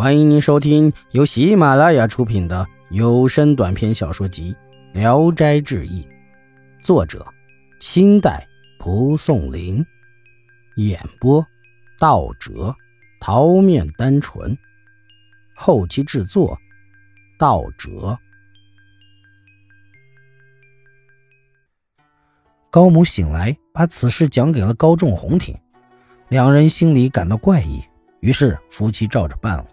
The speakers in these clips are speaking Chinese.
欢迎您收听由喜马拉雅出品的有声短篇小说集《聊斋志异》，作者：清代蒲松龄，演播：道哲、桃面单纯，后期制作：道哲。高母醒来，把此事讲给了高仲宏听，两人心里感到怪异，于是夫妻照着办了。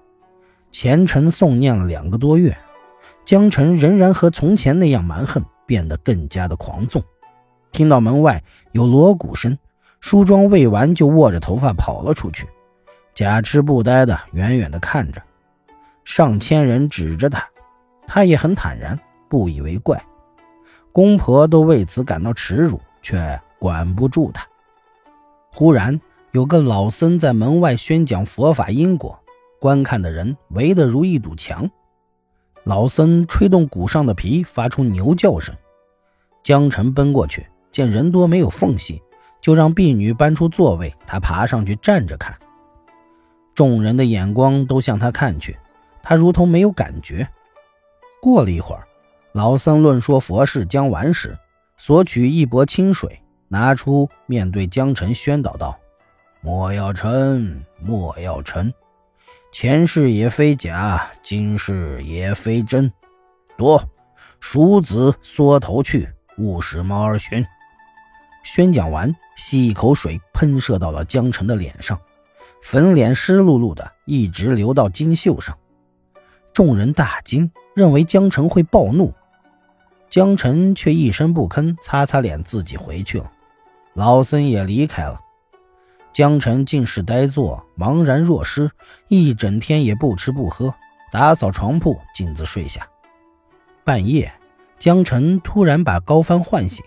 前程诵念了两个多月，江晨仍然和从前那样蛮横，变得更加的狂纵。听到门外有锣鼓声，梳妆未完就握着头发跑了出去，假痴不呆的远远的看着。上千人指着他，他也很坦然，不以为怪。公婆都为此感到耻辱，却管不住他。忽然有个老僧在门外宣讲佛法因果。观看的人围得如一堵墙，老僧吹动鼓上的皮，发出牛叫声。江澄奔过去，见人多没有缝隙，就让婢女搬出座位，他爬上去站着看。众人的眼光都向他看去，他如同没有感觉。过了一会儿，老僧论说佛事将完时，索取一钵清水，拿出面对江晨宣导道：“莫要嗔，莫要嗔。”前世也非假，今世也非真。多，鼠子缩头去，勿使猫儿寻。宣讲完，吸一口水，喷射到了江澄的脸上，粉脸湿漉漉的，一直流到金袖上。众人大惊，认为江澄会暴怒，江澄却一声不吭，擦擦脸，自己回去了。老僧也离开了。江澄尽是呆坐，茫然若失，一整天也不吃不喝，打扫床铺，径自睡下。半夜，江澄突然把高帆唤醒，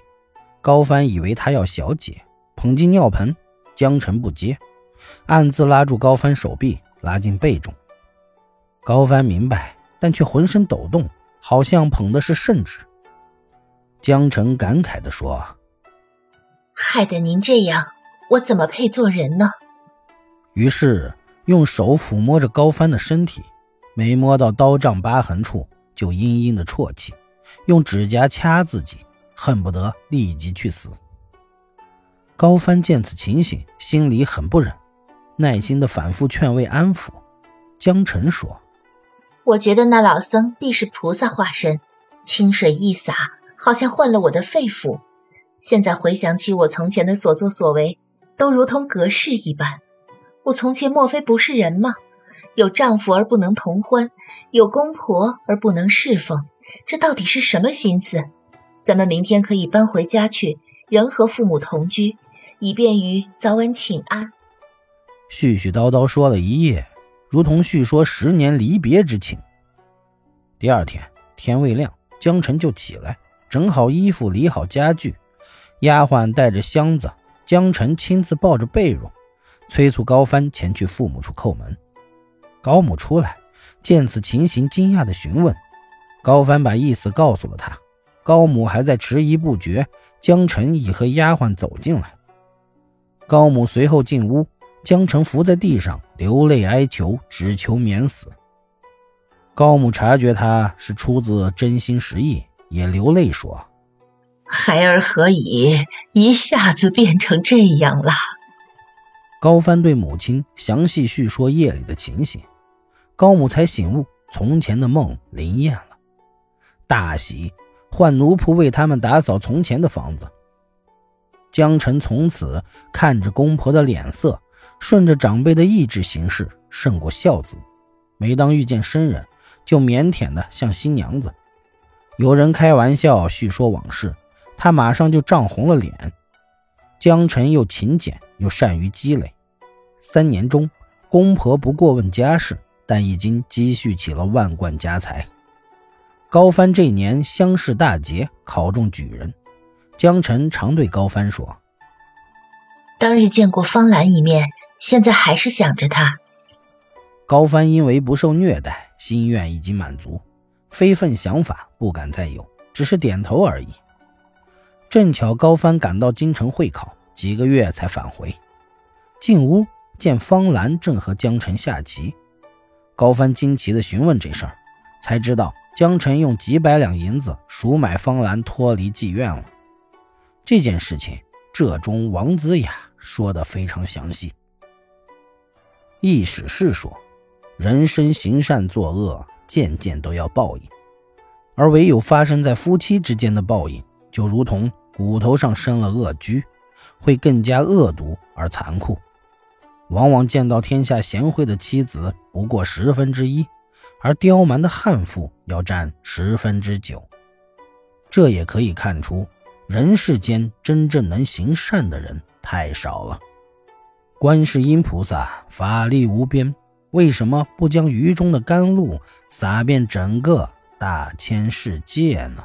高帆以为他要小解，捧进尿盆，江澄不接，暗自拉住高帆手臂，拉进被中。高帆明白，但却浑身抖动，好像捧的是圣旨。江澄感慨地说：“害得您这样。”我怎么配做人呢？于是用手抚摸着高帆的身体，没摸到刀杖疤痕处，就阴阴的啜泣，用指甲掐自己，恨不得立即去死。高帆见此情形，心里很不忍，耐心的反复劝慰安抚。江晨说：“我觉得那老僧必是菩萨化身，清水一洒，好像换了我的肺腑。现在回想起我从前的所作所为。”都如同隔世一般，我从前莫非不是人吗？有丈夫而不能同欢，有公婆而不能侍奉，这到底是什么心思？咱们明天可以搬回家去，仍和父母同居，以便于早晚请安。絮絮叨叨说了一夜，如同叙说十年离别之情。第二天天未亮，江晨就起来，整好衣服，理好家具，丫鬟带着箱子。江晨亲自抱着被褥，催促高帆前去父母处叩门。高母出来，见此情形，惊讶地询问。高帆把意思告诉了他。高母还在迟疑不决，江晨已和丫鬟走进来。高母随后进屋，江晨伏在地上流泪哀求，只求免死。高母察觉他是出自真心实意，也流泪说。孩儿何以一下子变成这样了？高帆对母亲详细叙说夜里的情形，高母才醒悟，从前的梦灵验了，大喜，唤奴仆为他们打扫从前的房子。江晨从此看着公婆的脸色，顺着长辈的意志行事，胜过孝子。每当遇见生人，就腼腆的像新娘子。有人开玩笑叙说往事。他马上就涨红了脸。江晨又勤俭又善于积累，三年中，公婆不过问家事，但已经积蓄起了万贯家财。高帆这年乡试大捷，考中举人。江晨常对高帆说：“当日见过方兰一面，现在还是想着他。”高帆因为不受虐待，心愿已经满足，非分想法不敢再有，只是点头而已。正巧高帆赶到京城会考，几个月才返回。进屋见方兰正和江晨下棋，高帆惊奇地询问这事儿，才知道江辰用几百两银子赎买方兰，脱离妓院了。这件事情，浙中王子雅说的非常详细。意史是说，人生行善作恶，件件都要报应，而唯有发生在夫妻之间的报应，就如同骨头上生了恶疽，会更加恶毒而残酷。往往见到天下贤惠的妻子不过十分之一，而刁蛮的悍妇要占十分之九。这也可以看出，人世间真正能行善的人太少了。观世音菩萨法力无边，为什么不将鱼中的甘露洒遍整个大千世界呢？